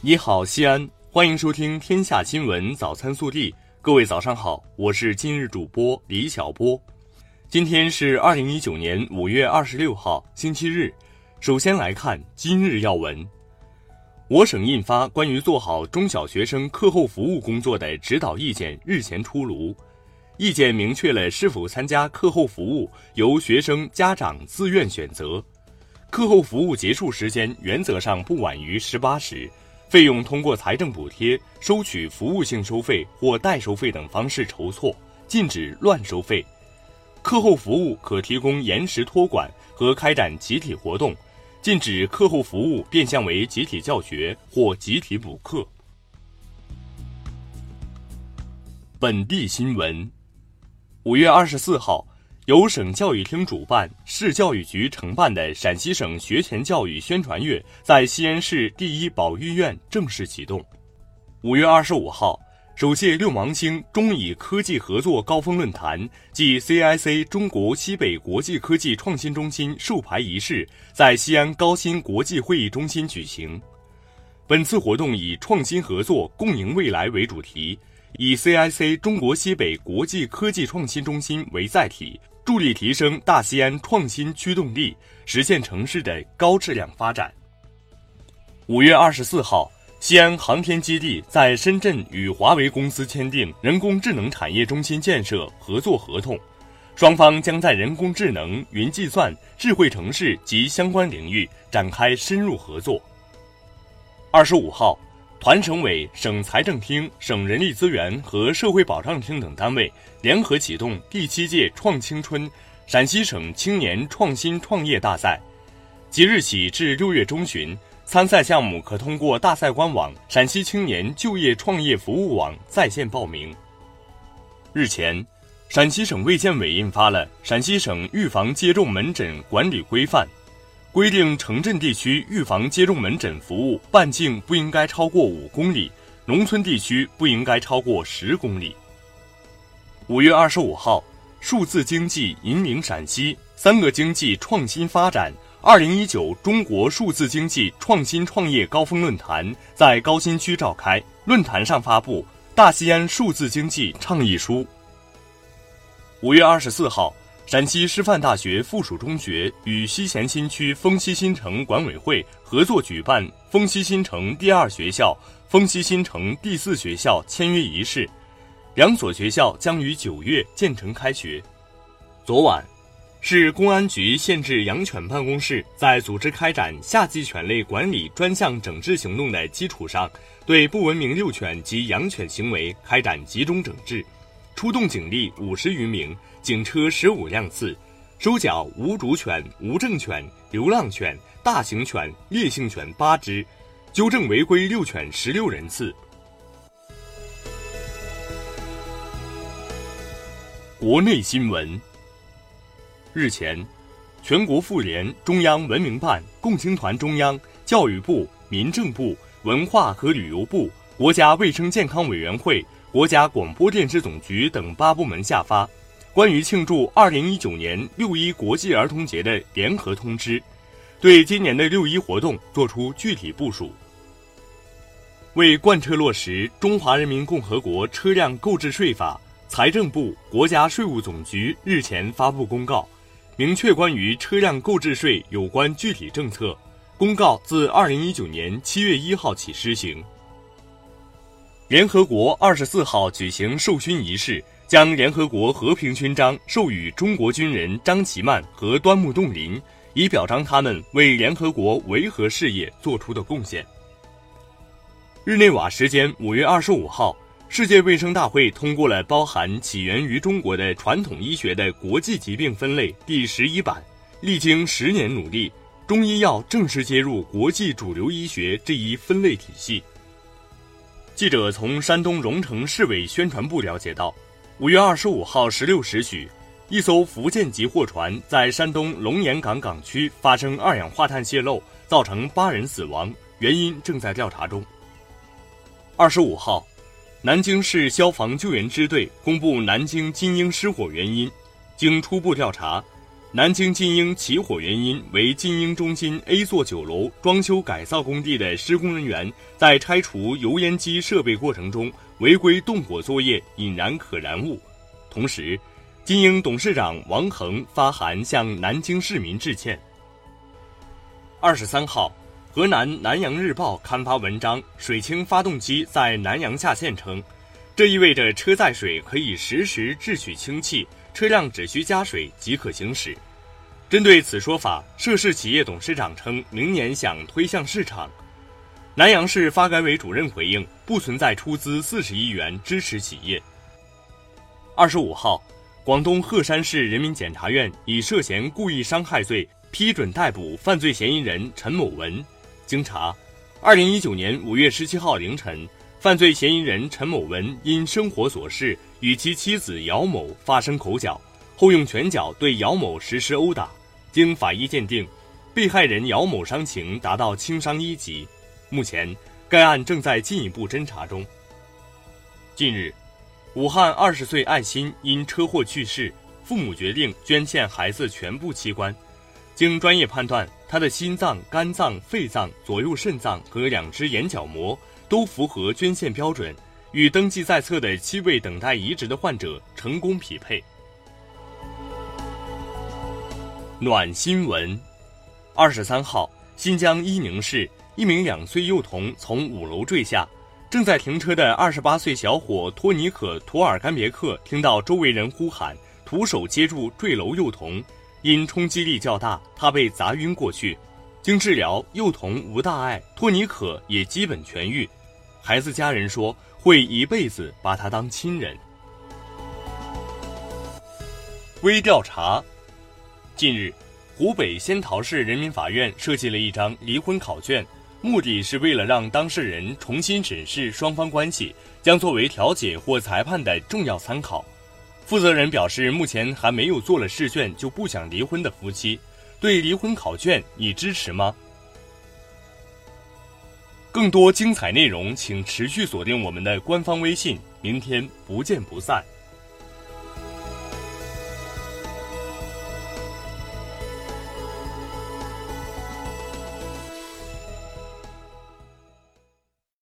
你好，西安，欢迎收听《天下新闻早餐速递》。各位早上好，我是今日主播李小波。今天是二零一九年五月二十六号，星期日。首先来看今日要闻。我省印发关于做好中小学生课后服务工作的指导意见日前出炉，意见明确了是否参加课后服务由学生家长自愿选择，课后服务结束时间原则上不晚于十八时。费用通过财政补贴、收取服务性收费或代收费等方式筹措，禁止乱收费。课后服务可提供延时托管和开展集体活动，禁止课后服务变相为集体教学或集体补课。本地新闻，五月二十四号。由省教育厅主办、市教育局承办的陕西省学前教育宣传月在西安市第一保育院正式启动。五月二十五号，首届六芒星中以科技合作高峰论坛暨 CIC 中国西北国际科技创新中心授牌仪式在西安高新国际会议中心举行。本次活动以“创新合作，共赢未来”为主题，以 CIC 中国西北国际科技创新中心为载体。助力提升大西安创新驱动力，实现城市的高质量发展。五月二十四号，西安航天基地在深圳与华为公司签订人工智能产业中心建设合作合同，双方将在人工智能、云计算、智慧城市及相关领域展开深入合作。二十五号。团省委、省财政厅、省人力资源和社会保障厅等单位联合启动第七届“创青春”陕西省青年创新创业大赛，即日起至六月中旬，参赛项目可通过大赛官网“陕西青年就业创业服务网”在线报名。日前，陕西省卫健委印发了《陕西省预防接种门诊管理规范》。规定城镇地区预防接种门诊服务半径不应该超过五公里，农村地区不应该超过十公里。五月二十五号，数字经济引领陕西三个经济创新发展二零一九中国数字经济创新创业高峰论坛在高新区召开，论坛上发布《大西安数字经济倡议书》。五月二十四号。陕西师范大学附属中学与西咸新区丰西新城管委会合作举办丰西新城第二学校、丰西新城第四学校签约仪式，两所学校将于九月建成开学。昨晚，市公安局县治养犬办公室在组织开展夏季犬类管理专项整治行动的基础上，对不文明遛犬及养犬行为开展集中整治，出动警力五十余名。警车十五辆次，收缴无主犬、无证犬、流浪犬、大型犬、烈性犬八只，纠正违规遛犬十六人次。国内新闻。日前，全国妇联、中央文明办、共青团中央、教育部、民政部、文化和旅游部、国家卫生健康委员会、国家广播电视总局等八部门下发。关于庆祝二零一九年六一国际儿童节的联合通知，对今年的六一活动作出具体部署。为贯彻落实《中华人民共和国车辆购置税法》，财政部、国家税务总局日前发布公告，明确关于车辆购置税有关具体政策。公告自二零一九年七月一号起施行。联合国二十四号举行授勋仪式。将联合国和平勋章授予中国军人张其曼和端木洞林，以表彰他们为联合国维和事业做出的贡献。日内瓦时间五月二十五号，世界卫生大会通过了包含起源于中国的传统医学的国际疾病分类第十一版。历经十年努力，中医药正式接入国际主流医学这一分类体系。记者从山东荣成市委宣传部了解到。五月二十五号十六时许，一艘福建籍货船在山东龙岩港港区发生二氧化碳泄漏，造成八人死亡，原因正在调查中。二十五号，南京市消防救援支队公布南京金鹰失火原因，经初步调查，南京金鹰起火原因为金鹰中心 A 座九楼装修改造工地的施工人员在拆除油烟机设备过程中违规动火作业，引燃可燃物。同时，金鹰董事长王恒发函向南京市民致歉。二十三号，河南南阳日报刊发文章，水清发动机在南阳下线称，这意味着车载水可以实时制取氢气。车辆只需加水即可行驶。针对此说法，涉事企业董事长称明年想推向市场。南阳市发改委主任回应，不存在出资四十亿元支持企业。二十五号，广东鹤山市人民检察院以涉嫌故意伤害罪批准逮捕犯罪嫌疑人陈某文。经查，二零一九年五月十七号凌晨。犯罪嫌疑人陈某文因生活琐事与其妻子姚某发生口角，后用拳脚对姚某实施殴打。经法医鉴定，被害人姚某伤情达到轻伤一级。目前，该案正在进一步侦查中。近日，武汉二十岁艾鑫因车祸去世，父母决定捐献孩子全部器官。经专业判断，他的心脏、肝脏、肺脏、左右肾脏和两只眼角膜。都符合捐献标准，与登记在册的七位等待移植的患者成功匹配。暖新闻：二十三号，新疆伊宁市一名两岁幼童从五楼坠下，正在停车的二十八岁小伙托尼可·图尔干别克听到周围人呼喊，徒手接住坠楼幼童，因冲击力较大，他被砸晕过去。经治疗，幼童无大碍，托尼可也基本痊愈。孩子家人说会一辈子把他当亲人。微调查：近日，湖北仙桃市人民法院设计了一张离婚考卷，目的是为了让当事人重新审视双方关系，将作为调解或裁判的重要参考。负责人表示，目前还没有做了试卷就不想离婚的夫妻，对离婚考卷你支持吗？更多精彩内容，请持续锁定我们的官方微信。明天不见不散。